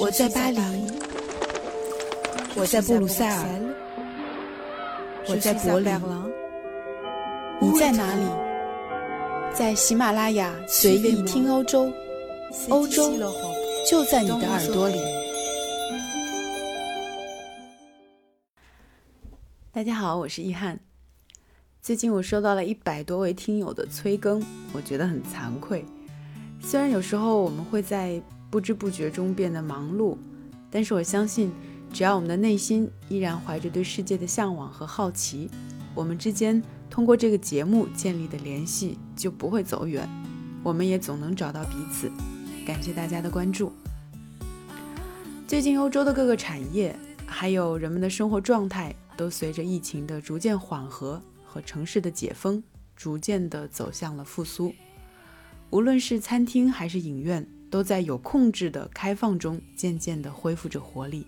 我在巴黎，我在布鲁塞尔，我在柏林，你在哪里？在喜马拉雅随意听欧洲，欧洲就在你的耳朵里。大家好，我是易翰。最近我收到了一百多位听友的催更，我觉得很惭愧。虽然有时候我们会在不知不觉中变得忙碌，但是我相信，只要我们的内心依然怀着对世界的向往和好奇，我们之间通过这个节目建立的联系就不会走远，我们也总能找到彼此。感谢大家的关注。最近欧洲的各个产业，还有人们的生活状态，都随着疫情的逐渐缓和和城市的解封，逐渐的走向了复苏。无论是餐厅还是影院。都在有控制的开放中，渐渐地恢复着活力。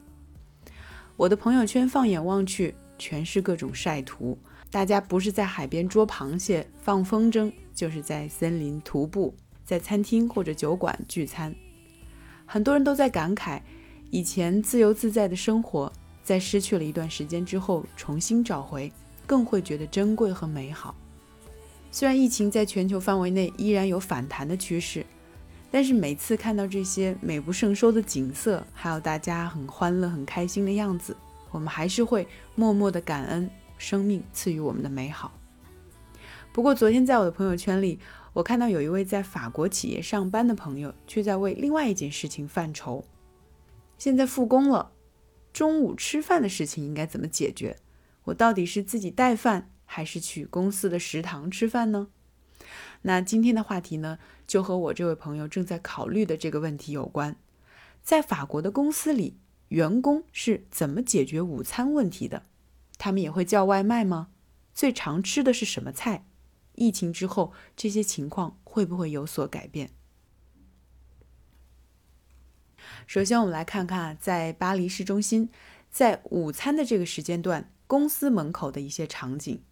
我的朋友圈放眼望去，全是各种晒图。大家不是在海边捉螃蟹、放风筝，就是在森林徒步，在餐厅或者酒馆聚餐。很多人都在感慨，以前自由自在的生活，在失去了一段时间之后，重新找回，更会觉得珍贵和美好。虽然疫情在全球范围内依然有反弹的趋势。但是每次看到这些美不胜收的景色，还有大家很欢乐、很开心的样子，我们还是会默默的感恩生命赐予我们的美好。不过昨天在我的朋友圈里，我看到有一位在法国企业上班的朋友，却在为另外一件事情犯愁。现在复工了，中午吃饭的事情应该怎么解决？我到底是自己带饭，还是去公司的食堂吃饭呢？那今天的话题呢，就和我这位朋友正在考虑的这个问题有关。在法国的公司里，员工是怎么解决午餐问题的？他们也会叫外卖吗？最常吃的是什么菜？疫情之后，这些情况会不会有所改变？首先，我们来看看在巴黎市中心，在午餐的这个时间段，公司门口的一些场景。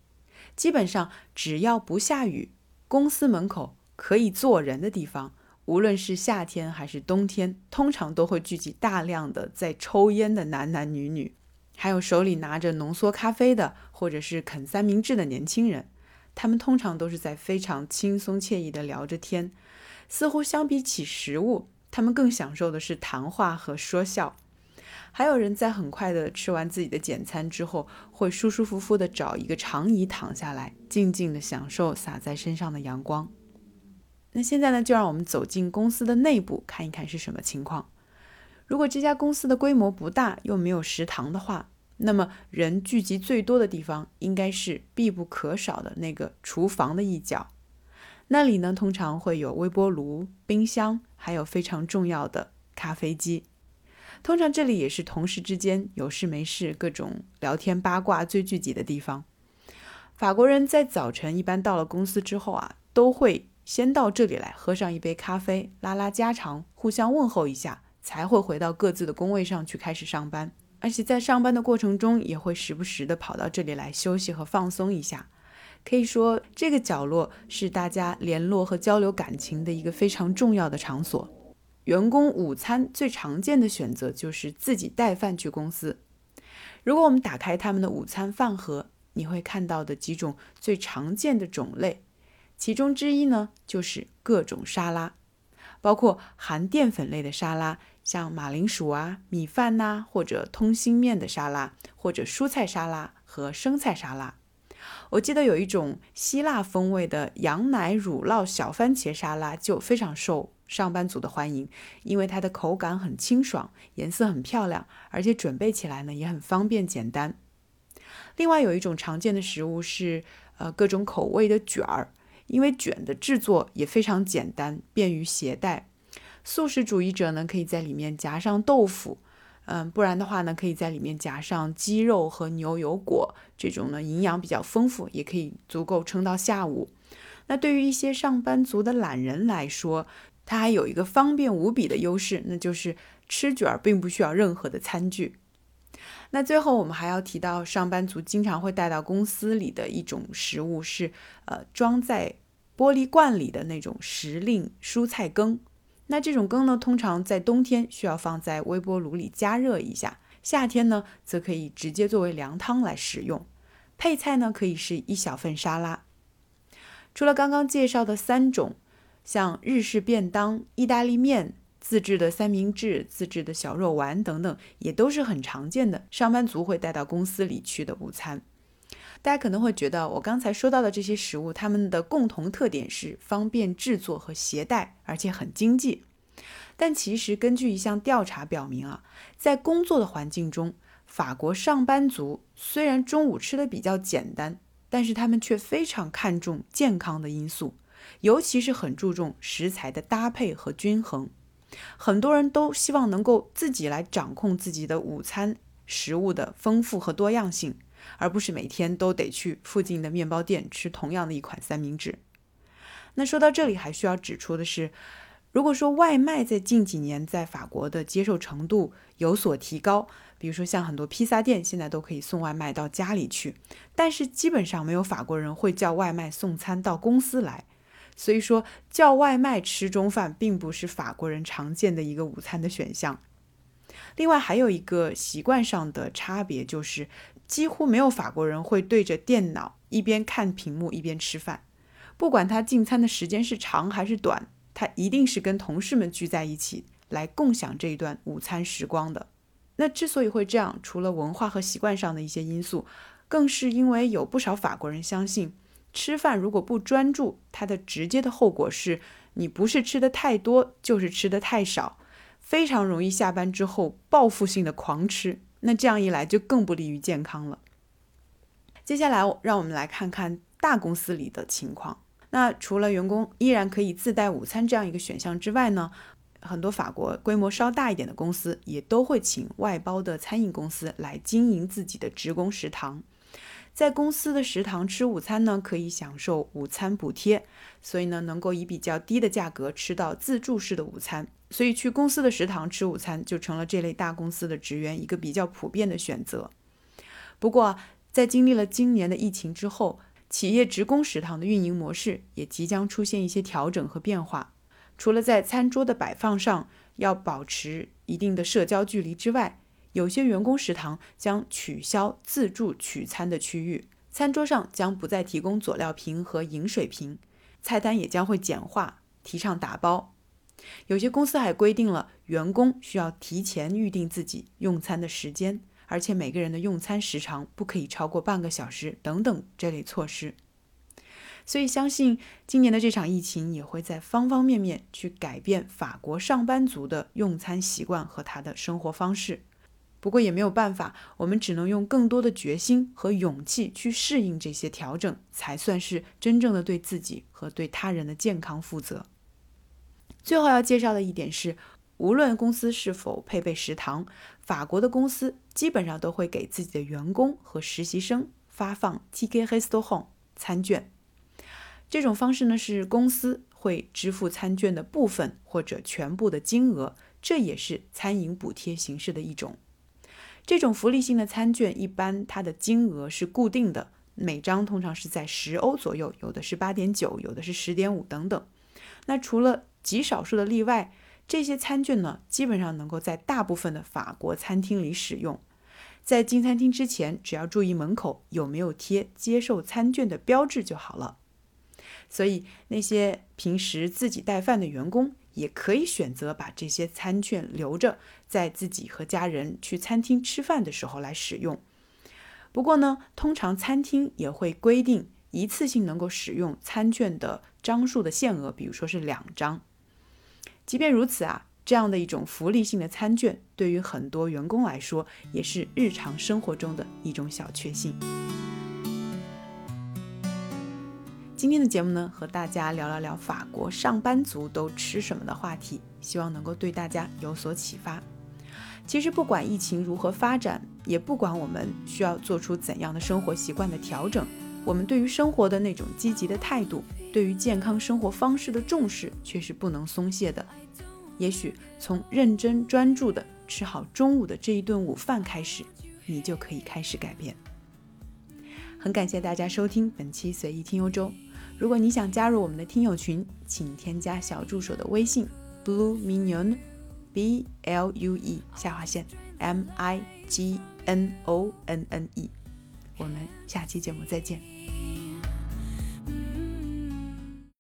基本上，只要不下雨。公司门口可以坐人的地方，无论是夏天还是冬天，通常都会聚集大量的在抽烟的男男女女，还有手里拿着浓缩咖啡的，或者是啃三明治的年轻人。他们通常都是在非常轻松惬意的聊着天，似乎相比起食物，他们更享受的是谈话和说笑。还有人在很快的吃完自己的简餐之后，会舒舒服服的找一个长椅躺下来，静静的享受洒在身上的阳光。那现在呢，就让我们走进公司的内部，看一看是什么情况。如果这家公司的规模不大，又没有食堂的话，那么人聚集最多的地方，应该是必不可少的那个厨房的一角。那里呢，通常会有微波炉、冰箱，还有非常重要的咖啡机。通常这里也是同事之间有事没事、各种聊天八卦最聚集的地方。法国人在早晨一般到了公司之后啊，都会先到这里来喝上一杯咖啡，拉拉家常，互相问候一下，才会回到各自的工位上去开始上班。而且在上班的过程中，也会时不时的跑到这里来休息和放松一下。可以说，这个角落是大家联络和交流感情的一个非常重要的场所。员工午餐最常见的选择就是自己带饭去公司。如果我们打开他们的午餐饭盒，你会看到的几种最常见的种类，其中之一呢就是各种沙拉，包括含淀粉类的沙拉，像马铃薯啊、米饭呐，或者通心面的沙拉，或者蔬菜沙拉和生菜沙拉。我记得有一种希腊风味的羊奶乳酪小番茄沙拉，就非常受。上班族的欢迎，因为它的口感很清爽，颜色很漂亮，而且准备起来呢也很方便简单。另外有一种常见的食物是呃各种口味的卷儿，因为卷的制作也非常简单，便于携带。素食主义者呢可以在里面夹上豆腐，嗯，不然的话呢可以在里面夹上鸡肉和牛油果，这种呢营养比较丰富，也可以足够撑到下午。那对于一些上班族的懒人来说，它还有一个方便无比的优势，那就是吃卷儿并不需要任何的餐具。那最后我们还要提到，上班族经常会带到公司里的一种食物是，呃，装在玻璃罐里的那种时令蔬菜羹。那这种羹呢，通常在冬天需要放在微波炉里加热一下，夏天呢，则可以直接作为凉汤来食用。配菜呢，可以是一小份沙拉。除了刚刚介绍的三种，像日式便当、意大利面、自制的三明治、自制的小肉丸等等，也都是很常见的上班族会带到公司里去的午餐。大家可能会觉得，我刚才说到的这些食物，它们的共同特点是方便制作和携带，而且很经济。但其实根据一项调查表明啊，在工作的环境中，法国上班族虽然中午吃的比较简单，但是他们却非常看重健康的因素，尤其是很注重食材的搭配和均衡。很多人都希望能够自己来掌控自己的午餐食物的丰富和多样性。而不是每天都得去附近的面包店吃同样的一款三明治。那说到这里，还需要指出的是，如果说外卖在近几年在法国的接受程度有所提高，比如说像很多披萨店现在都可以送外卖到家里去，但是基本上没有法国人会叫外卖送餐到公司来。所以说，叫外卖吃中饭并不是法国人常见的一个午餐的选项。另外还有一个习惯上的差别就是。几乎没有法国人会对着电脑一边看屏幕一边吃饭，不管他进餐的时间是长还是短，他一定是跟同事们聚在一起来共享这一段午餐时光的。那之所以会这样，除了文化和习惯上的一些因素，更是因为有不少法国人相信，吃饭如果不专注，它的直接的后果是你不是吃的太多，就是吃的太少，非常容易下班之后报复性的狂吃。那这样一来就更不利于健康了。接下来，让我们来看看大公司里的情况。那除了员工依然可以自带午餐这样一个选项之外呢，很多法国规模稍大一点的公司也都会请外包的餐饮公司来经营自己的职工食堂。在公司的食堂吃午餐呢，可以享受午餐补贴，所以呢，能够以比较低的价格吃到自助式的午餐。所以去公司的食堂吃午餐就成了这类大公司的职员一个比较普遍的选择。不过，在经历了今年的疫情之后，企业职工食堂的运营模式也即将出现一些调整和变化。除了在餐桌的摆放上要保持一定的社交距离之外，有些员工食堂将取消自助取餐的区域，餐桌上将不再提供佐料瓶和饮水瓶，菜单也将会简化，提倡打包。有些公司还规定了员工需要提前预定自己用餐的时间，而且每个人的用餐时长不可以超过半个小时等等这类措施。所以，相信今年的这场疫情也会在方方面面去改变法国上班族的用餐习惯和他的生活方式。不过也没有办法，我们只能用更多的决心和勇气去适应这些调整，才算是真正的对自己和对他人的健康负责。最后要介绍的一点是，无论公司是否配备食堂，法国的公司基本上都会给自己的员工和实习生发放 Ticket Restaurant 餐券。这种方式呢，是公司会支付餐券的部分或者全部的金额，这也是餐饮补贴形式的一种。这种福利性的餐券一般它的金额是固定的，每张通常是在十欧左右，有的是八点九，有的是十点五等等。那除了极少数的例外，这些餐券呢，基本上能够在大部分的法国餐厅里使用。在进餐厅之前，只要注意门口有没有贴接受餐券的标志就好了。所以，那些平时自己带饭的员工也可以选择把这些餐券留着，在自己和家人去餐厅吃饭的时候来使用。不过呢，通常餐厅也会规定一次性能够使用餐券的张数的限额，比如说是两张。即便如此啊，这样的一种福利性的餐券，对于很多员工来说，也是日常生活中的一种小确幸。今天的节目呢，和大家聊了聊法国上班族都吃什么的话题，希望能够对大家有所启发。其实不管疫情如何发展，也不管我们需要做出怎样的生活习惯的调整，我们对于生活的那种积极的态度。对于健康生活方式的重视却是不能松懈的。也许从认真专注的吃好中午的这一顿午饭开始，你就可以开始改变。很感谢大家收听本期随意听欧洲。如果你想加入我们的听友群，请添加小助手的微信 Blue minion b l u e 下划线 M I G N O N N E。我们下期节目再见。